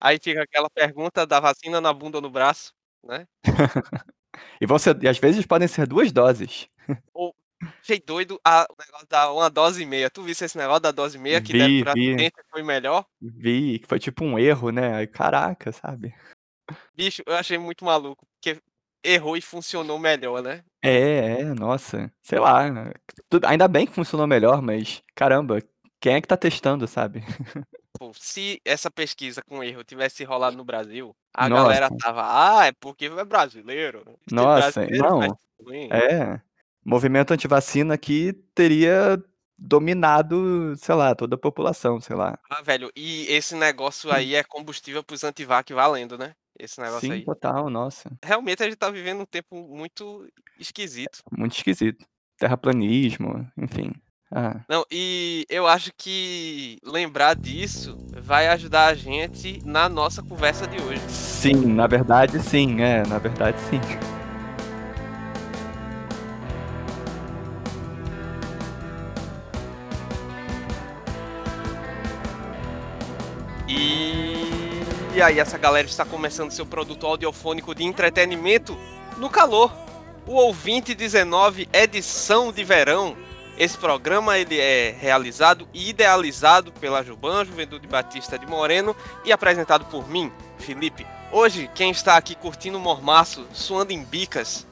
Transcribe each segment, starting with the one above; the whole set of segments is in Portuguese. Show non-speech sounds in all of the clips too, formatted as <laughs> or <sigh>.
aí fica aquela pergunta da vacina na bunda ou no braço, né. <laughs> E vão ser e às vezes podem ser 2 doses. Ou achei doido a o negócio da uma dose e meia. Tu visse esse negócio da dose e meia que deram Vi, pra vi. foi melhor? Vi, que foi tipo um erro, né, aí caraca, sabe. Bicho, eu achei muito maluco, porque errou e funcionou melhor, né. É, é, nossa, sei lá, tudo ainda bem que funcionou melhor, mas caramba, quem é que tá testando, sabe. <laughs> Pô, se essa pesquisa com erro tivesse rolado no Brasil, a galera Nossa. estava: "Ah, é porque é brasileiro, porque Nossa, brasileiro não, tudo bem". é, movimento antivacina aqui teria dominado, sei lá, toda a população, sei lá. Ah, velho, e esse negócio Hum. aí é combustível para os antivac valendo, né, esse negócio Sim, aí. total, nossa. Realmente a gente tá vivendo um tempo muito esquisito. Muito esquisito. Terraplanismo, enfim, ah. Não, e eu acho que lembrar disso vai ajudar a gente na nossa conversa de hoje. Sim, na verdade sim, é, na verdade sim. E aí essa galera está começando seu produto audiofônico de entretenimento no calor. O Ouvinte 19 edição de verão. Esse programa ele é realizado e idealizado pela Juban, Juventude Batista de Moreno e apresentado por mim, Felipe. Hoje quem está aqui curtindo o mormaço, suando em bicas,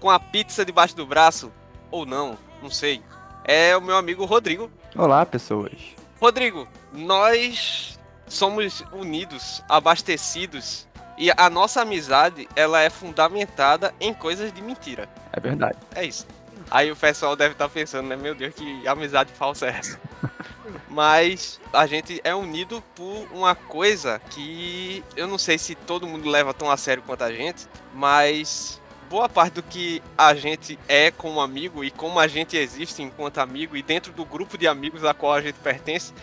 com a pizza debaixo do braço, ou não, não sei, é o meu amigo Rodrigo. Olá pessoas. Rodrigo, nós somos unidos, abastecidos e a nossa amizade ela é fundamentada em coisas de mentira. É verdade. É isso. Aí o pessoal deve estar pensando, né, meu Deus, que amizade falsa é essa? <laughs> Mas a gente é unido por uma coisa que eu não sei se todo mundo leva tão a sério quanto a gente, mas boa parte do que a gente é como amigo e como a gente existe enquanto amigo e dentro do grupo de amigos a qual a gente pertence,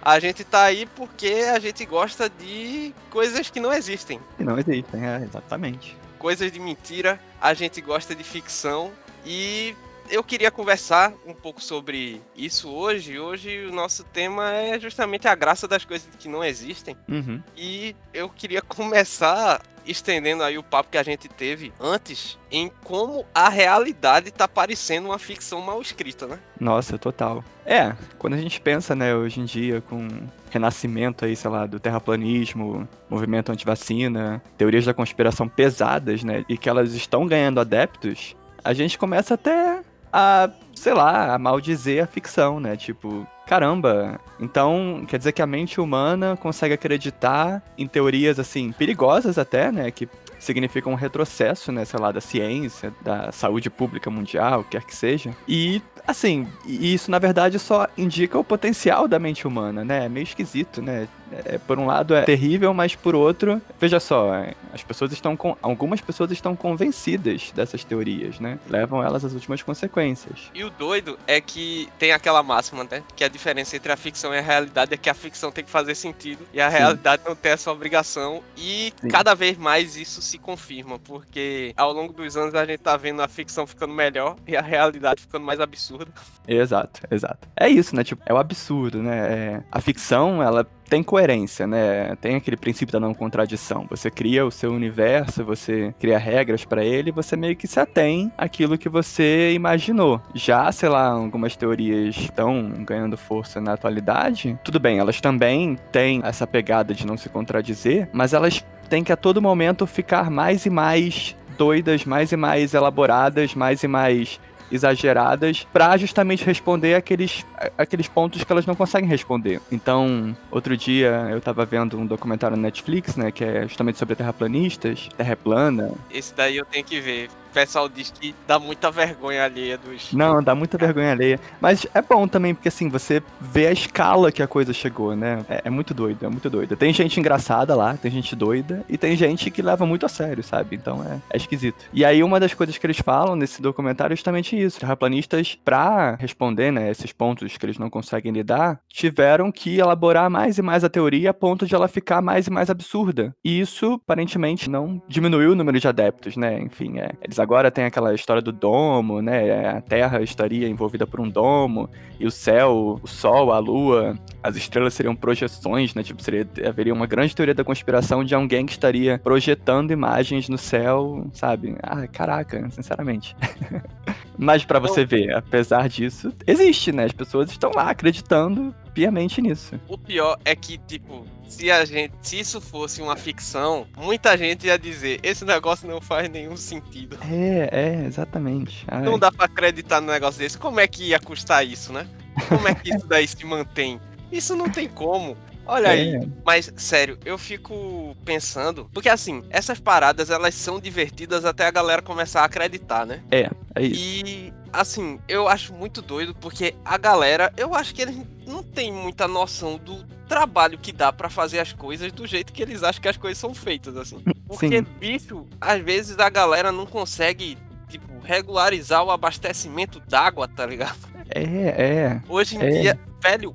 a gente tá aí porque a gente gosta de coisas que não existem. Que não existem, é, exatamente. Coisas de mentira, a gente gosta de ficção e eu queria conversar um pouco sobre isso hoje. Hoje o nosso tema é justamente a graça das coisas que não existem. Uhum. E eu queria <laughs> começar estendendo aí o papo que a gente teve antes em como a realidade tá parecendo uma ficção mal escrita, né? Nossa, total. É, quando a gente pensa, né, hoje em dia com renascimento aí, sei lá, do terraplanismo, movimento antivacina, teorias da conspiração pesadas, né, e que elas estão ganhando adeptos, a gente começa até a, sei lá, a maldizer a ficção, né? Tipo, caramba, então quer dizer que a mente humana consegue acreditar em teorias assim perigosas até, né, que significam um retrocesso, né, sei lá, da ciência, da saúde pública mundial, quer que seja. E assim, isso na verdade só indica o potencial da mente humana, né? É meio esquisito, né? É, por um lado é terrível, mas por outro, veja só, as pessoas estão com, algumas pessoas estão convencidas dessas teorias, né? Levam elas às últimas consequências. E o doido é que tem aquela máxima, né? Que a diferença entre a ficção e a realidade é que a ficção tem que fazer sentido e a Sim. realidade não tem essa obrigação. E Sim. cada vez mais isso se confirma, porque ao longo dos anos a gente tá vendo a ficção ficando melhor e a realidade ficando mais absurda. Exato, exato. É isso, né? Tipo, é o absurdo, né? É, a ficção, ela tem coerência, né? Tem aquele princípio da não contradição. Você cria o seu universo, você cria regras para ele, você meio que se atém àquilo que você imaginou. Já, sei lá, algumas teorias estão ganhando força na atualidade. Tudo bem, elas também têm essa pegada de não se contradizer, mas elas têm que a todo momento ficar mais e mais doidas, mais e mais elaboradas, mais e mais exageradas para justamente responder aqueles, aqueles pontos que elas não conseguem responder. Então, outro dia eu tava vendo um documentário na Netflix, né, que é justamente sobre terraplanistas, terra plana. Esse daí eu tenho que ver o pessoal diz que dá muita vergonha alheia dos. Não, dá muita vergonha alheia. Mas é bom também, porque assim, você vê a escala que a coisa chegou, né? É, é, muito doido, é muito doido. Tem gente engraçada lá, tem gente doida, e tem gente que leva muito a sério, sabe? Então é, é esquisito. E aí, uma das coisas que eles falam nesse documentário é justamente isso. Terraplanistas, pra responder, né, esses pontos que eles não conseguem lidar, tiveram que elaborar mais e mais a teoria a ponto de ela ficar mais e mais absurda. E isso, aparentemente, não diminuiu o número de adeptos, né? Enfim, é, eles vezes. Agora tem aquela história do domo, né? A Terra estaria envolvida por um domo, e o céu, o Sol, a Lua, as estrelas seriam projeções, né? Tipo, seria, haveria uma grande teoria da conspiração de alguém que estaria projetando imagens no céu, sabe? Ah, caraca, sinceramente. <laughs> Mas para você ver, apesar disso, existe, né? As pessoas estão lá acreditando piamente nisso. O pior é que, tipo, se a gente, se isso fosse uma ficção, muita gente ia dizer, esse negócio não faz nenhum sentido. É, é, exatamente. Ai. Não dá para acreditar no negócio desse. Como é que ia custar isso, né? Como é que isso daí se mantém? Isso não tem como. Olha é. aí. Mas, sério, eu fico pensando. Porque, assim, essas paradas, elas são divertidas até a galera começar a acreditar, né? É, é isso. E, assim, eu acho muito doido porque a galera, eu acho que eles não têm muita noção do trabalho que dá para fazer as coisas do jeito que eles acham que as coisas são feitas, assim. Porque, Sim. bicho, às vezes a galera não consegue, tipo, regularizar o abastecimento d'água, tá ligado? É, é. Hoje em é. dia, velho,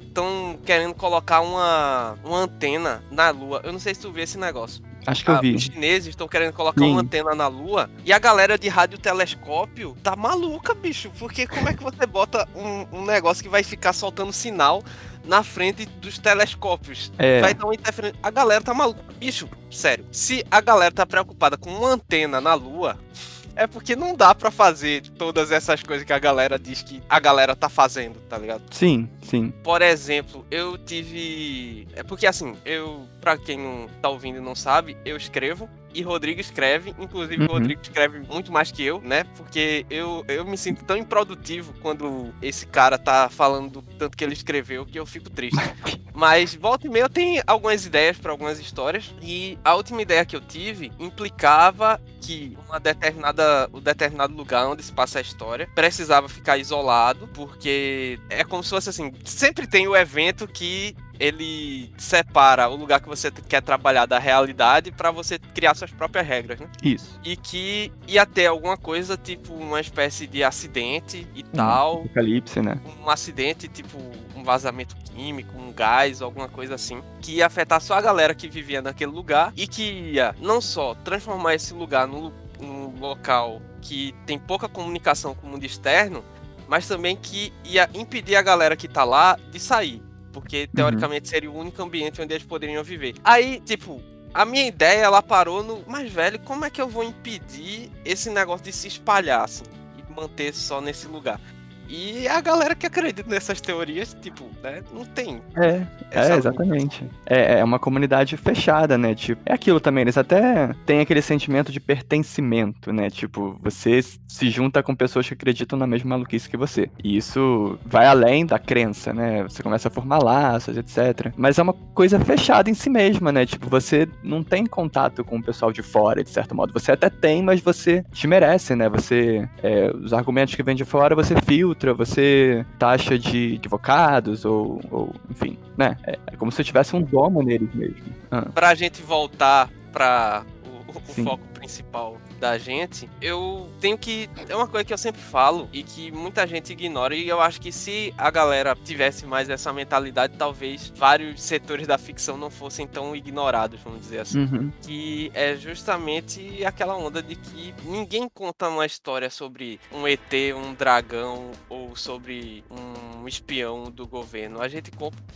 estão querendo colocar uma, uma antena na Lua. Eu não sei se tu viu esse negócio. Acho que eu ah, vi. Os chineses estão querendo colocar Sim. uma antena na Lua e a galera de radiotelescópio tá maluca, bicho. Porque como é que você bota um, um negócio que vai ficar soltando sinal na frente dos telescópios? É. Vai dar uma interferência. A galera tá maluca. Bicho, sério. Se a galera tá preocupada com uma antena na Lua, é porque não dá para fazer todas essas coisas que a galera diz que a galera tá fazendo, tá ligado? Sim, sim. Por exemplo, eu tive. É porque assim, eu, pra quem não tá ouvindo e não sabe, eu escrevo e Rodrigo escreve. Inclusive, uhum. o Rodrigo escreve muito mais que eu, né? Porque eu, eu me sinto tão improdutivo quando esse cara tá falando do tanto que ele escreveu que eu fico triste. <laughs> Mas volta e meia eu tenho algumas ideias para algumas histórias. E a última ideia que eu tive implicava que uma determinada, um determinado lugar onde se passa a história precisava ficar isolado, porque é como se fosse assim: sempre tem o evento que ele separa o lugar que você quer trabalhar da realidade para você criar suas próprias regras, né? Isso. E que ia ter alguma coisa, tipo uma espécie de acidente e um tal. Apocalipse, né? Um acidente, tipo um vazamento químico, um gás, alguma coisa assim, que ia afetar só a galera que vivia naquele lugar e que ia não só transformar esse lugar num, num local que tem pouca comunicação com o mundo externo, mas também que ia impedir a galera que tá lá de sair porque uhum. teoricamente uhum. seria o único ambiente onde eles poderiam viver. Aí, tipo, a minha ideia ela parou no, mas velho, como é que eu vou impedir esse negócio de se espalhar assim e manter só nesse lugar? E a galera que acredita nessas teorias, tipo, né, não tem. É, é exatamente. É, é uma comunidade fechada, né? Tipo, é aquilo também, eles até têm aquele sentimento de pertencimento, né? Tipo, você se junta com pessoas que acreditam na mesma maluquice que você. E isso vai além da crença, né? Você começa a formar laços, etc. Mas é uma coisa fechada em si mesma, né? Tipo, você não tem contato com o pessoal de fora, de certo modo. Você até tem, mas você te merece, né? Você. É, os argumentos que vêm de fora, você filtra outra, você taxa de advogados, ou, ou enfim, né? É, é, como se tivesse um domo neles mesmo. Ah. Pra gente voltar pra o, o foco principal da gente, eu tenho que. É uma coisa que eu sempre falo e que muita gente ignora. E eu acho que se a galera tivesse mais essa mentalidade, talvez vários setores da ficção não fossem tão ignorados, vamos dizer assim. Uhum. Que é justamente aquela onda de que ninguém conta uma história sobre um ET, um dragão ou sobre um espião do governo. A gente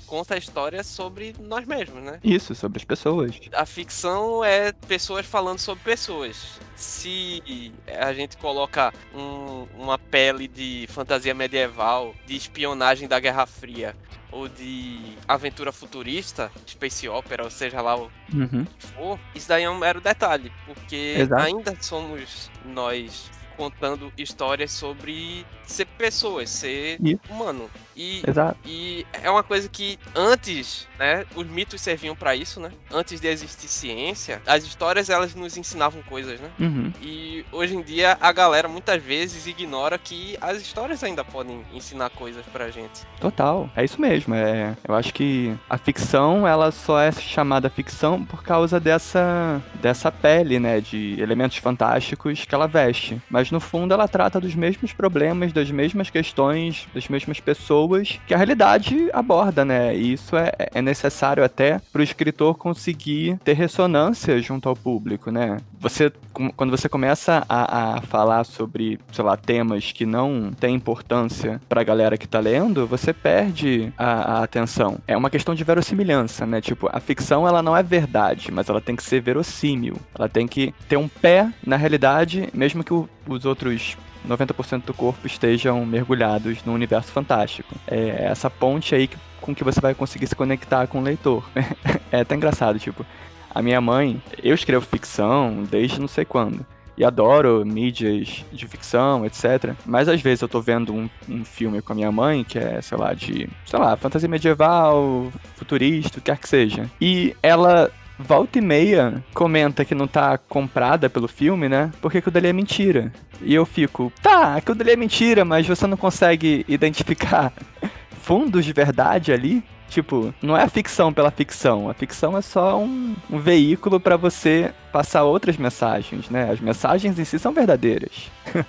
conta a história sobre nós mesmos, né? Isso, sobre as pessoas. A ficção é pessoas falando sobre pessoas se a gente coloca um, uma pele de fantasia medieval, de espionagem da Guerra Fria, ou de aventura futurista, space opera, ou seja lá o uhum. que for, isso daí é um mero detalhe, porque Exato. ainda somos nós contando histórias sobre ser pessoas, ser Isso. humano. E, Exato. e é uma coisa que antes, né, os mitos serviam para isso, né? Antes de existir ciência, as histórias elas nos ensinavam coisas, né? Uhum. E hoje em dia a galera muitas vezes ignora que as histórias ainda podem ensinar coisas pra gente. Total, é isso mesmo. É, eu acho que a ficção ela só é chamada ficção por causa dessa dessa pele, né, de elementos fantásticos que ela veste. Mas No fundo ela trata dos mesmos problemas, das mesmas questões, das mesmas pessoas que a realidade aborda, né? E isso é, é necessário até para o escritor conseguir ter ressonância junto ao público, né? Você, quando você começa a, a falar sobre, sei lá, temas que não têm importância para a galera que tá lendo, você perde a, a atenção. É uma questão de verossimilhança, né? Tipo, a ficção ela não é verdade, mas ela tem que ser verossímil. Ela tem que ter um pé na realidade, mesmo que o, os outros 90% do corpo estejam mergulhados no universo fantástico. É essa ponte aí que, com que você vai conseguir se conectar com o leitor. <laughs> é até engraçado, tipo, a minha mãe, eu escrevo ficção desde não sei quando e adoro mídias de ficção, etc. Mas às vezes eu tô vendo um, um, filme com a minha mãe, que é, sei lá, de, sei lá, fantasia medieval, futurista, o que quer que seja. E ela volta e meia comenta que não tá comprada pelo filme, né? Porque aquilo dali é mentira. E eu fico, tá, aquilo dali é mentira, mas você não consegue identificar <laughs> fundos de verdade ali? Tipo, não é a ficção pela ficção. A ficção é só um, um veículo para você passar outras mensagens, né? As mensagens em si são verdadeiras. <laughs>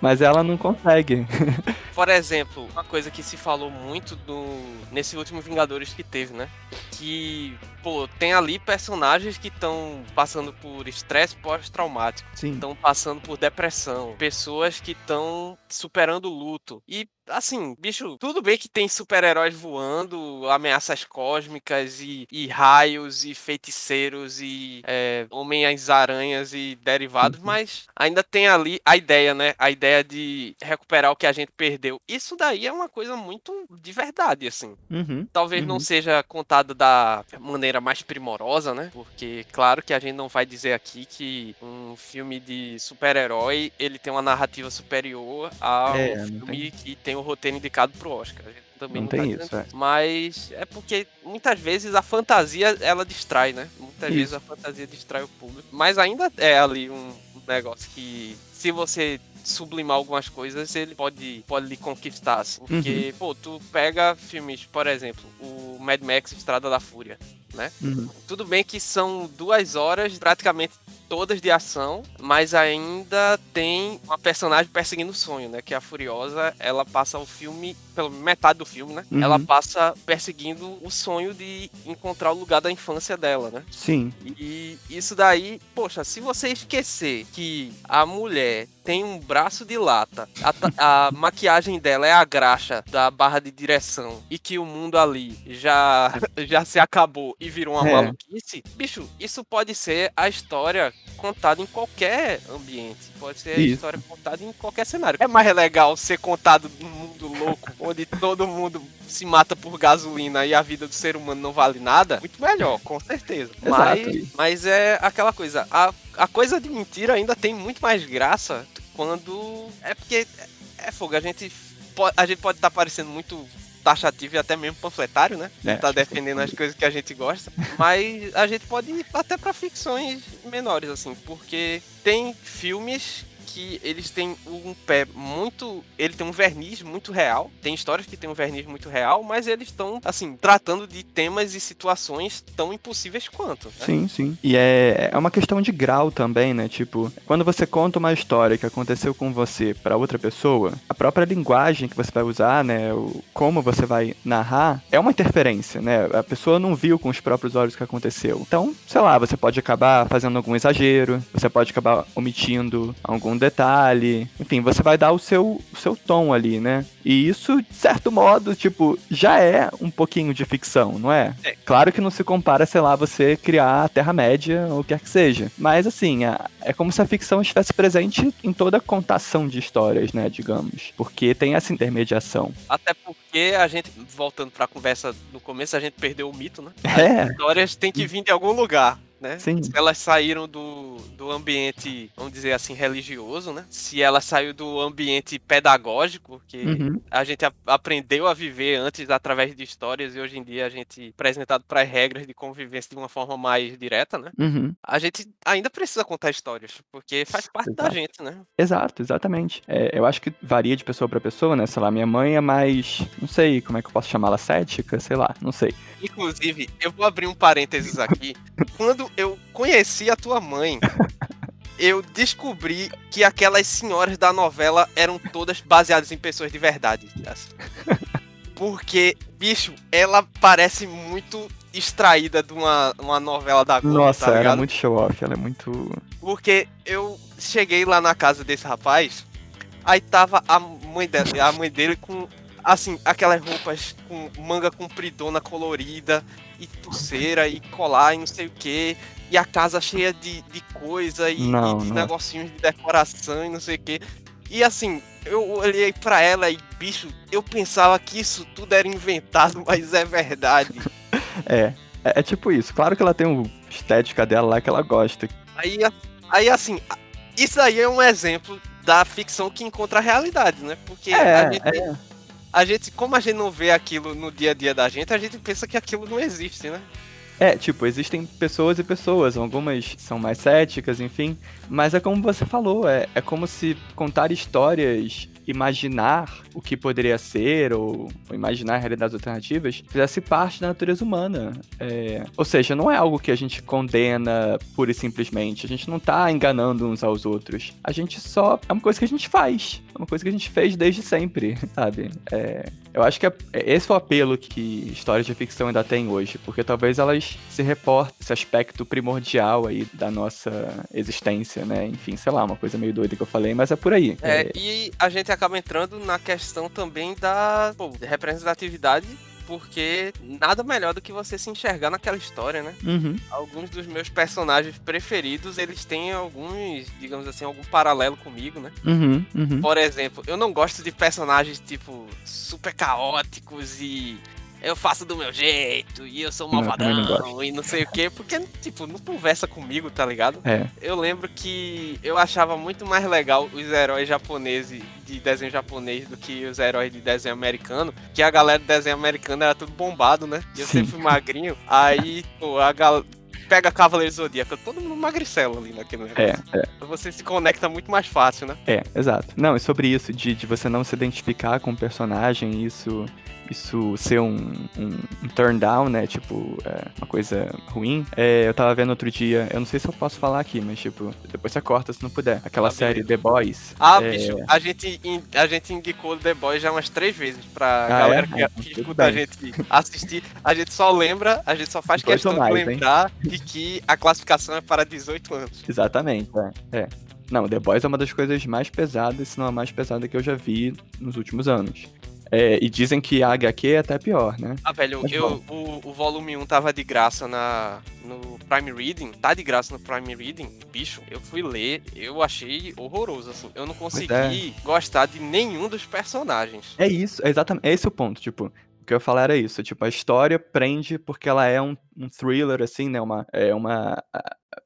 Mas ela não consegue. <laughs> Por exemplo, uma coisa que se falou muito do nesse último Vingadores que teve, né? Que, pô, tem ali personagens que estão passando por estresse pós-traumático, estão passando por depressão, pessoas que estão superando luto. E assim, bicho, tudo bem que tem super-heróis voando, ameaças cósmicas e, e, raios e feiticeiros e é, homens-aranhas e derivados, uhum. mas ainda tem ali a ideia, né? A ideia de recuperar o que a gente perdeu. Isso daí é uma coisa muito de verdade, assim. Uhum. Talvez uhum. não seja contada da maneira mais primorosa, né? Porque, claro que a gente não vai dizer aqui que um filme de super-herói ele tem uma narrativa superior ao é, filme tem. que tem o roteiro indicado pro Oscar. A gente também não, não tem tá isso, é. Mas é porque muitas vezes a fantasia ela distrai, né? Muitas isso. vezes a fantasia distrai o público. Mas ainda é ali um negócio que se você sublimar algumas coisas, ele pode, pode lhe conquistar, assim. Porque, uhum. pô, tu pega filmes, por exemplo, o Mad Max Estrada da Fúria, né? Uhum. Tudo bem que são duas horas praticamente todas de ação, mas ainda tem uma personagem perseguindo o sonho, né? Que é a Furiosa, ela passa o filme, pelo metade do filme, né? Uhum. Ela passa perseguindo o sonho de encontrar o lugar da infância dela, né? Sim. E isso daí, poxa, se você esquecer que a mulher tem um braço de lata, a, a maquiagem dela é a graxa da barra de direção e que o mundo ali já, <laughs> já se acabou e virou uma é. maluquice, bicho, isso pode ser a história contada em qualquer ambiente. Pode ser Isso. a história contada em qualquer cenário. É mais legal ser contado num mundo louco, <laughs> onde todo mundo se mata por gasolina e a vida do ser humano não vale nada. Muito melhor, com certeza. Mas, mas é aquela coisa. A, a coisa de mentira ainda tem muito mais graça quando. É porque. É, é fogo, a gente. A gente pode estar tá parecendo muito taxativo e até mesmo panfletário, né? É, tá defendendo as coisas que a gente gosta. <laughs> Mas a gente pode ir até para ficções menores, assim, porque tem filmes que eles têm um pé muito. Ele tem um verniz muito real. Tem histórias que tem um verniz muito real, mas eles estão, assim, tratando de temas e situações tão impossíveis quanto. Né? Sim, sim. E é, é uma questão de grau também, né? Tipo, quando você conta uma história que aconteceu com você para outra pessoa, a própria linguagem que você vai usar, né? O, como você vai narrar, é uma interferência, né? A pessoa não viu com os próprios olhos o que aconteceu. Então, sei lá, você pode acabar fazendo algum exagero, você pode acabar omitindo algum detalhe. Enfim, você vai dar o seu, o seu tom ali, né? E isso, de certo modo, tipo, já é um pouquinho de ficção, não é? é. Claro que não se compara, sei lá, você criar a Terra-média ou o que quer que seja. Mas, assim, é, é como se a ficção estivesse presente em toda a contação de histórias, né, digamos. Porque tem essa intermediação. Até porque a gente, voltando pra conversa no começo, a gente perdeu o mito, né? É. As histórias têm que vir de algum lugar né? Sim. Se elas saíram do, do ambiente, vamos dizer assim, religioso, né? Se ela saiu do ambiente pedagógico, que uhum. a gente a, aprendeu a viver antes através de histórias e hoje em dia a gente apresentado para as regras de convivência de uma forma mais direta, né? Uhum. A gente ainda precisa contar histórias, porque faz parte Exato. da gente, né? Exato, exatamente. É, eu acho que varia de pessoa para pessoa, né? Sei lá, minha mãe é mais, não sei como é que eu posso chamá-la, cética, sei lá, não sei. Inclusive, eu vou abrir um parênteses aqui. <laughs> Quando eu conheci a tua mãe, <laughs> eu descobri que aquelas senhoras da novela eram todas baseadas em pessoas de verdade. Porque, bicho, ela parece muito extraída de uma, uma novela da Globo, Nossa, tá era ligado? muito show off, ela é muito. Porque eu cheguei lá na casa desse rapaz, aí tava a mãe dele, a mãe dele com assim, aquelas roupas com manga compridona colorida e pulseira e colar e não sei o que. E a casa cheia de, de coisa e, Não, e de não. negocinhos de decoração e não sei o que. E assim, eu olhei pra ela e, bicho, eu pensava que isso tudo era inventado, <laughs> mas é verdade. <laughs> É, é, é tipo isso. Claro que ela tem o estética dela lá que ela gosta. Aí, aí assim, isso aí é um exemplo da ficção que encontra a realidade, né? Porque a, É, gente, é. A gente, como a gente não vê aquilo no dia a dia da gente, a gente pensa que aquilo não existe, né? É, tipo, existem pessoas e pessoas, algumas são mais céticas, enfim. Mas é como você falou, é, é como se contar histórias, imaginar o que poderia ser, ou, ou imaginar realidades alternativas, fizesse parte da natureza humana. É, ou seja, não é algo que a gente condena pura e simplesmente. A gente não tá enganando uns aos outros. A gente só. É uma coisa que a gente faz. É uma coisa que a gente fez desde sempre, <laughs> sabe? É, eu acho que é, é esse é o apelo que histórias de ficção ainda têm hoje, porque talvez elas se reportem esse aspecto primordial aí da nossa existência, né? Enfim, sei lá, uma coisa meio doida que eu falei, mas é por aí. É, e a gente acaba entrando na questão também da pô, representatividade, porque nada melhor do que você se enxergar naquela história, né? Uhum. Alguns dos meus personagens preferidos, eles têm alguns, digamos assim, algum paralelo comigo, né? Uhum, uhum. Por exemplo, eu não gosto de personagens, tipo, super caóticos e eu faço do meu jeito e eu sou também não malvadão e não sei o quê, porque, tipo, não conversa comigo, tá ligado? É. Eu lembro que eu achava muito mais legal os heróis japoneses de desenho japonês do que os heróis de desenho americano, que a galera de desenho americano era tudo bombado, né? E eu Sim. sempre fui magrinho. Aí, pô, a galera pega Cavaleiro Zodíaco, todo mundo magricelo ali naquele negócio. É, é, Você se conecta muito mais fácil, né? é, exato. Não, e sobre isso, de, de você não se identificar com o personagem, isso, isso ser um, um, um turn down, né? Tipo, é, uma coisa ruim. É, eu tava vendo outro dia, eu não sei se eu posso falar aqui, mas tipo, depois você corta se não puder. Aquela Ah, série. The Boys. Ah, é, bicho, a gente, a gente indicou The Boys já umas três vezes pra Ah, galera é? que, Ah, que escuta a gente assistir. A gente só lembra, a gente só faz 18 questão mais, de hein? lembrar de que a classificação é para 18 anos. Exatamente, é. é. Não, The Boys é uma das coisas mais pesadas, se não a mais pesada que eu já vi nos últimos anos. É, e dizem que a HQ é até pior, né? Ah, velho, Mas eu, o, o volume 1 tava de graça na, no Prime Reading. Tá de graça no Prime Reading. Bicho, eu fui ler, eu achei horroroso, assim. Eu não consegui gostar de nenhum dos personagens. É isso, é exatamente. É esse o ponto, tipo. O que eu ia falar era isso, tipo, a história prende porque ela é um, um thriller, assim, né? Uma, é uma,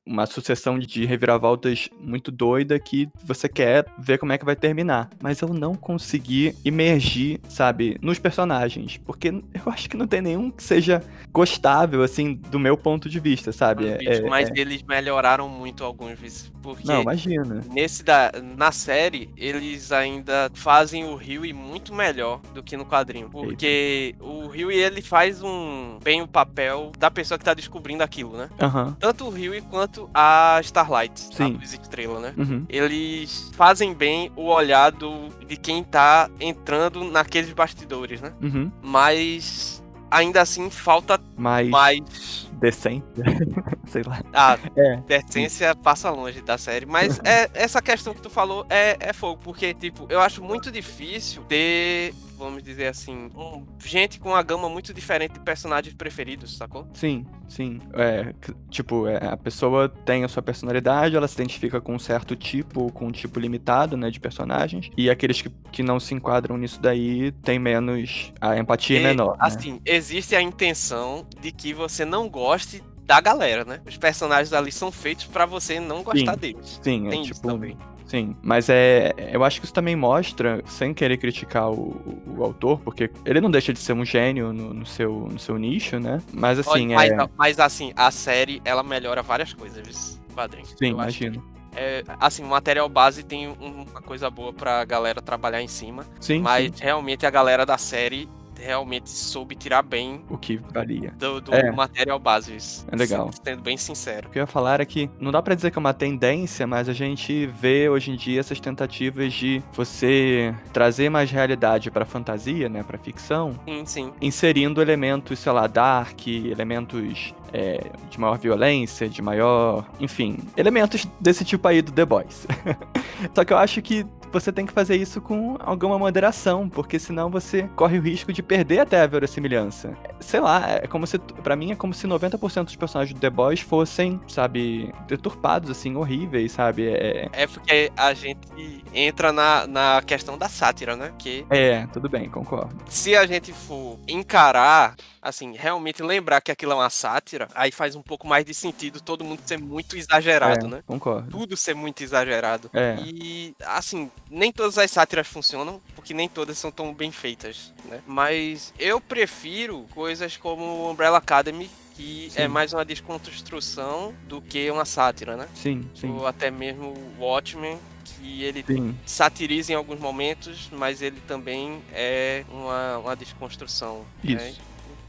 uma sucessão de reviravoltas muito doida que você quer ver como é que vai terminar. Mas eu não consegui imergir, sabe, nos personagens. Porque eu acho que não tem nenhum que seja gostável, assim, do meu ponto de vista, sabe? É- Bicho, é- mas é- eles melhoraram muito alguns vezes. Porque Não, imagina. nesse da, na série, eles ainda fazem o Huey muito melhor do que no quadrinho. Porque o Huey, ele faz um bem o papel da pessoa que tá descobrindo aquilo, né? Aham. Tanto o Huey quanto a Starlight, Sim. a Luz Estrela, né? Uhum. Eles fazem bem o olhar do, de quem tá entrando naqueles bastidores, né? Uhum. Mas ainda assim falta Mais mais. decente. <laughs> Sei lá. A É. decência passa longe da série. Mas <laughs> é, essa questão que tu falou é, é fogo. Porque, tipo, eu acho muito difícil ter, vamos dizer assim, um- gente com uma gama muito diferente de personagens preferidos, sacou? Sim, sim. É, tipo, é, a pessoa tem a sua personalidade, ela se identifica com um certo tipo, com um tipo limitado, né, de personagens. E aqueles que, que não se enquadram nisso daí tem menos. A empatia é menor. né? Assim, existe a intenção de que você não goste da galera, né? Os personagens ali são feitos pra você não gostar Sim. deles. Sim, é Tem isso tipo. também. Sim, mas é. Eu acho que isso também mostra, sem querer criticar o, o autor, porque ele não deixa de ser um gênio no, no seu, no seu nicho, né? Mas assim, Olha, é. mas, mas, assim, a série, ela melhora várias coisas, quadrinho. Sim, imagino. é, assim, o material base tem um- uma coisa boa pra galera trabalhar em cima, Sim, mas sim. realmente a galera da série realmente soube tirar bem O que valia. do, do É. material base. É legal. Sendo bem sincero. O que eu ia falar é que não dá pra dizer que é uma tendência, mas a gente vê hoje em dia essas tentativas de você trazer mais realidade pra fantasia, né, pra ficção, Sim, sim. inserindo elementos, sei lá, dark, elementos é, de maior violência, de maior. Enfim, elementos desse tipo aí do The Boys. <laughs> Só que eu acho que você tem que fazer isso com alguma moderação, porque senão você corre o risco de perder até a verossimilhança. Sei lá, é como se. Pra mim é como se 90% dos personagens do The Boys fossem, sabe, deturpados, assim, horríveis, sabe? É, É porque a gente entra na, na questão da sátira, né? Que é, tudo bem, concordo. se a gente for encarar, assim, realmente lembrar que aquilo é uma sátira, aí faz um pouco mais de sentido todo mundo ser muito exagerado, É, né? Concordo. Tudo ser muito exagerado. É. E, assim, nem todas as sátiras funcionam, porque nem todas são tão bem feitas, né? Mas eu prefiro coisas como Umbrella Academy, que é Sim. mais uma desconstrução do que uma sátira, né? Sim, sim. Ou até mesmo Watchmen, que ele Sim, satiriza em alguns momentos, mas ele também é uma, uma desconstrução. Né?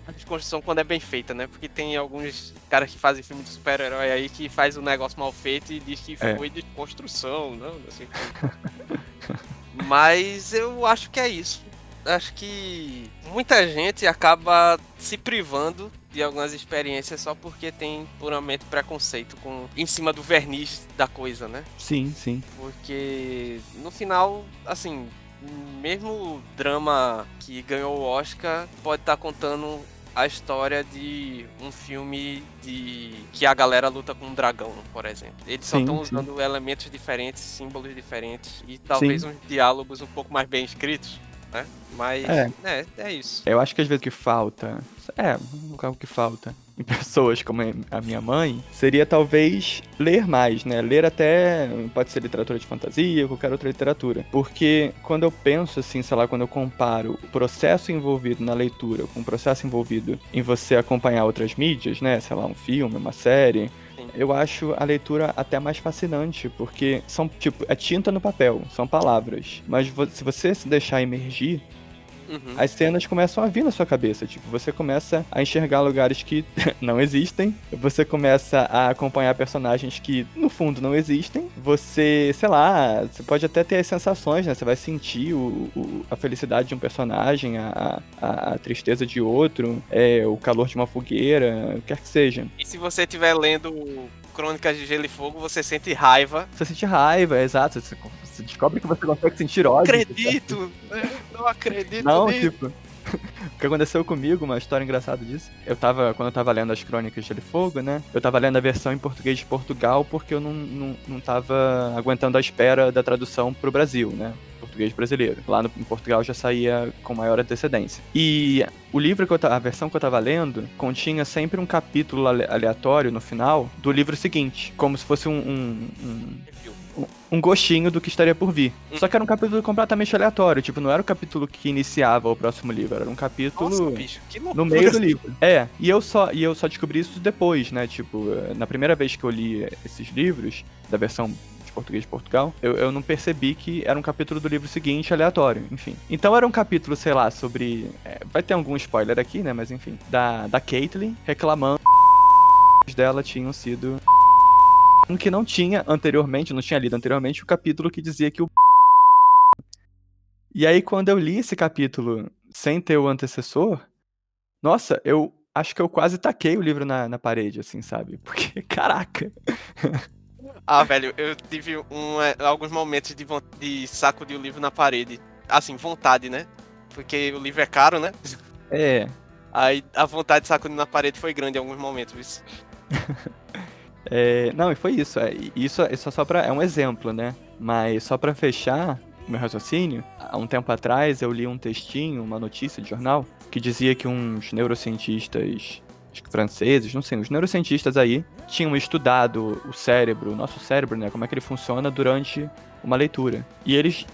Isso. Uma desconstrução quando é bem feita, né? Porque tem alguns caras que fazem filme de super-herói aí que faz o negócio mal feito e diz que É. foi desconstrução, não, não como. <laughs> Mas eu acho que é isso. Acho que muita gente acaba se privando de algumas experiências só porque tem puramente preconceito com em cima do verniz da coisa, né? sim, sim. Porque no final, assim, mesmo o drama que ganhou o Oscar pode estar contando a história de um filme de que a galera luta com um dragão, por exemplo. Eles só Sim, estão sim. usando elementos diferentes, símbolos diferentes e talvez uns diálogos um pouco mais bem escritos, né? Mas É. é, é isso. Eu acho que às vezes o que falta. É, o que falta em <laughs> pessoas como a minha mãe seria talvez ler mais, né? Ler até. Pode ser literatura de fantasia, qualquer outra literatura. Porque quando eu penso assim, sei lá, quando eu comparo o processo envolvido na leitura com o processo envolvido em você acompanhar outras mídias, né? Sei lá, um filme, uma série. Eu acho a leitura até mais fascinante, porque são, tipo, é tinta no papel, são palavras. Mas se você se deixar emergir, Uhum. as cenas começam a vir na sua cabeça. Tipo, você começa a enxergar lugares que <laughs> não existem. Você começa a acompanhar personagens que, no fundo, não existem. Você, sei lá, você pode até ter as sensações, né? Você vai sentir o, o- a felicidade de um personagem, a, a, a tristeza de outro, é, o calor de uma fogueira, o que quer que seja. E se você estiver lendo Crônicas de Gelo e Fogo, você sente raiva. Você sente raiva, é exato. Você, descobre que você consegue sentir ódio. acredito! né? Não acredito Não, nisso. tipo. Que aconteceu comigo, uma história engraçada disso. Eu tava, quando eu tava lendo as crônicas de Fogo, né? Eu tava lendo a versão em português de Portugal porque eu não, não, não tava aguentando a espera da tradução pro Brasil, né? Português brasileiro. Lá no, em Portugal já saía com maior antecedência. E o livro que eu a versão que eu tava lendo continha sempre um capítulo ale- aleatório no final do livro seguinte, como se fosse um- um- um. Um gostinho do que estaria por vir. Hum. Só que era um capítulo completamente aleatório, tipo, não era o capítulo que iniciava o próximo livro, era um capítulo Nossa, bicho, no meio do livro. É, e eu só e eu só descobri isso depois, né? Tipo, eh, na primeira vez que eu li esses livros da versão de português de Portugal, eu, eu não percebi que era um capítulo do livro seguinte aleatório, enfim. Então era um capítulo, sei lá, sobre é, vai ter algum spoiler aqui, né, mas enfim, da da Caitlyn reclamando que dela tinham sido que não tinha anteriormente, não tinha lido anteriormente o capítulo que dizia que o E aí quando eu li esse capítulo sem ter o antecessor, nossa, eu acho que eu quase taquei o livro na, na parede, assim, sabe? Porque, <laughs> caraca. Ah, velho, eu tive um, alguns momentos de, de saco de o livro na parede. Assim, vontade, né? Porque o livro é caro, né? É, Aí a vontade de sacudir na parede foi grande em alguns momentos. Isso. <laughs> é, não, e foi isso. É, isso, é só pra, é um exemplo, né? Mas só pra fechar o meu raciocínio, há um tempo atrás eu li um textinho, uma notícia de jornal, que dizia que uns neurocientistas acho que franceses, não sei, os neurocientistas aí tinham estudado o cérebro, o nosso cérebro, né, como é que ele funciona durante uma leitura. E eles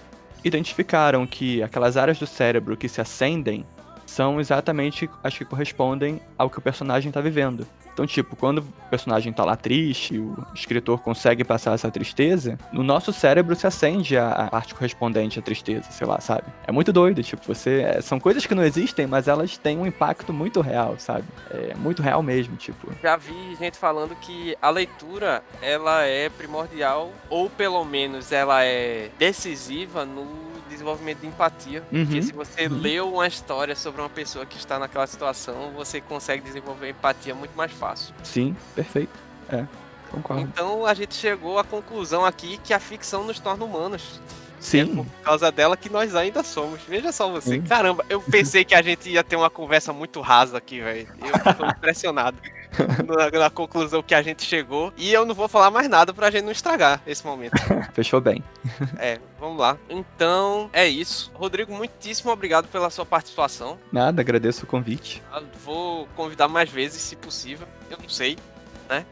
identificaram que aquelas áreas do cérebro que se acendem são exatamente as que correspondem ao que o personagem tá vivendo. Então, tipo, quando o personagem tá lá triste, o escritor consegue passar essa tristeza, no nosso cérebro se acende a, a parte correspondente à tristeza, sei lá, sabe? É muito doido, tipo, você. é- são coisas que não existem, mas elas têm um impacto muito real, sabe? É muito real mesmo, tipo. Já vi gente falando que a leitura ela é primordial ou pelo menos ela é decisiva no desenvolvimento de empatia. Porque Uhum, se você uhum. leu uma história sobre uma pessoa que está naquela situação, você consegue desenvolver empatia muito mais fácil. Sim, perfeito. É, concordo. Então a gente chegou à conclusão aqui que a ficção nos torna humanos. É Sim, por causa dela que nós ainda somos. Veja só você. Sim. Caramba, eu pensei que a gente ia ter uma conversa muito rasa aqui, velho. Eu tô <laughs> impressionado <laughs> na, na conclusão que a gente chegou. E eu não vou falar mais nada pra gente não estragar esse momento. <laughs> fechou bem. <laughs> É, vamos lá. Então, é isso. Rodrigo, muitíssimo obrigado pela sua participação. Nada, agradeço o convite. Eu Vou convidar mais vezes, se possível. Eu não sei, né?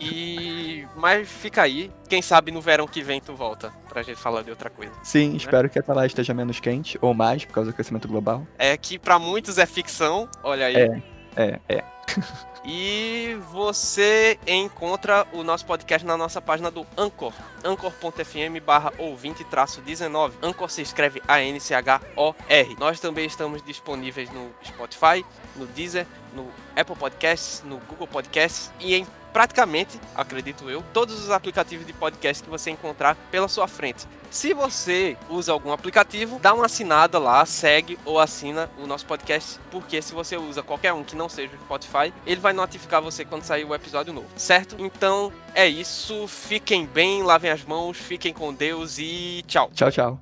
E. Mas fica aí. Quem sabe no verão que vem tu volta pra gente falar de outra coisa. Sim, espero que até lá esteja menos quente, ou mais, por causa do aquecimento global. É que pra muitos é ficção, olha aí. É. É, é. E você encontra o nosso podcast na nossa página do Anchor, anchor.fm barra ouvinte traço 19. Anchor se escreve A-N-C-H-O-R. Nós também estamos disponíveis no Spotify, no Deezer, no Apple Podcasts, no Google Podcasts e em praticamente, acredito eu, todos os aplicativos de podcast que você encontrar pela sua frente. Se você usa algum aplicativo, dá uma assinada lá, segue ou assina o nosso podcast, porque se você usa qualquer um que não seja o Spotify, ele vai notificar você quando sair o episódio novo, certo? Então é isso, fiquem bem, lavem as mãos, fiquem com Deus e tchau. Tchau, tchau.